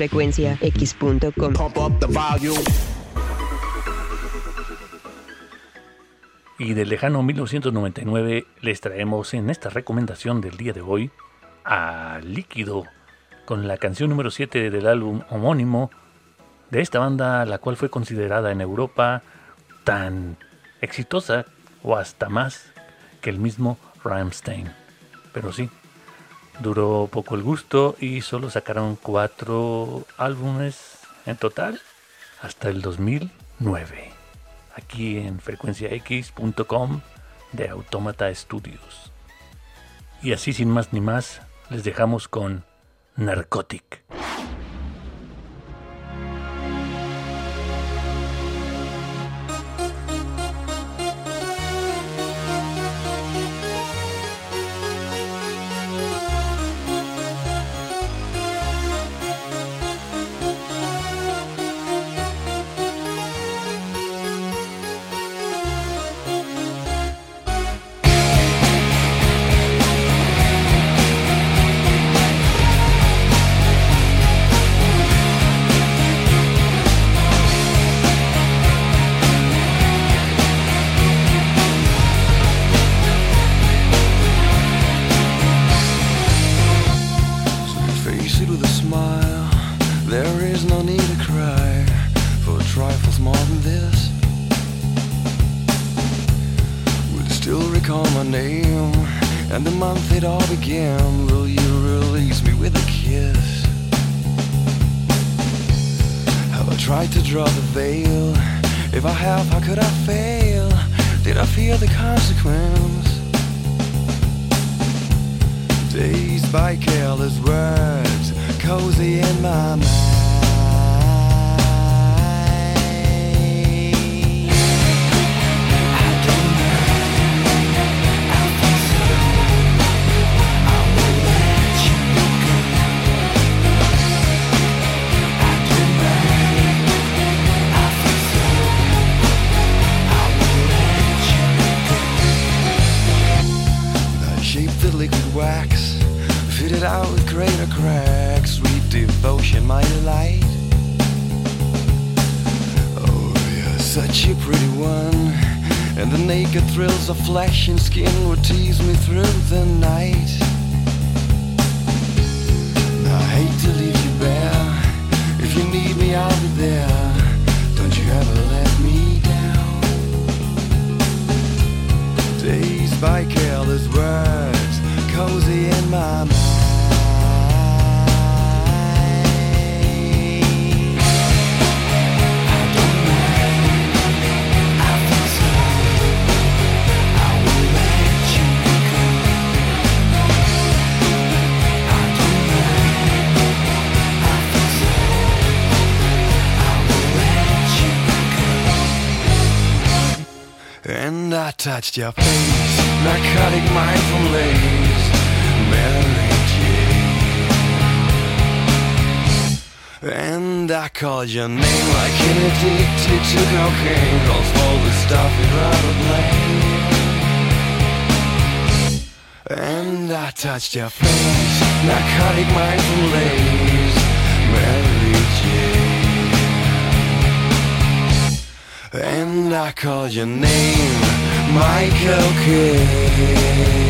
frecuenciax.com. Y del lejano 1999 les traemos en esta recomendación del día de hoy a Líquido con la canción número 7 del álbum homónimo de esta banda, la cual fue considerada en Europa tan exitosa o hasta más que el mismo Rammstein. Pero sí, duró poco el gusto y solo sacaron cuatro álbumes en total hasta el 2009. Aquí en frecuenciax.com de Automata Studios. Y así sin más ni más, les dejamos con Narcotic. name and the month it all began. Will you release me with a kiss? Have I tried to draw the veil? If I have, how could I fail? Did I fear the consequence? Dazed by careless words, cozy in my mind. tracks, fitted out with greater cracks. Sweet devotion, my delight. Oh, you're such a pretty one. And the naked thrills of flesh and skin would tease me through the night. I hate to leave you bare. If you need me, I'll be there. Don't you ever let me down. Days by careless words. Touched your face, narcotic mind from lace, Mary Jane. And I called your name like an addicted to cocaine, calls all the stuff you'd rather blame. And I touched your face, narcotic mind from lace, Mary Jane. And I called your name Michael Kidd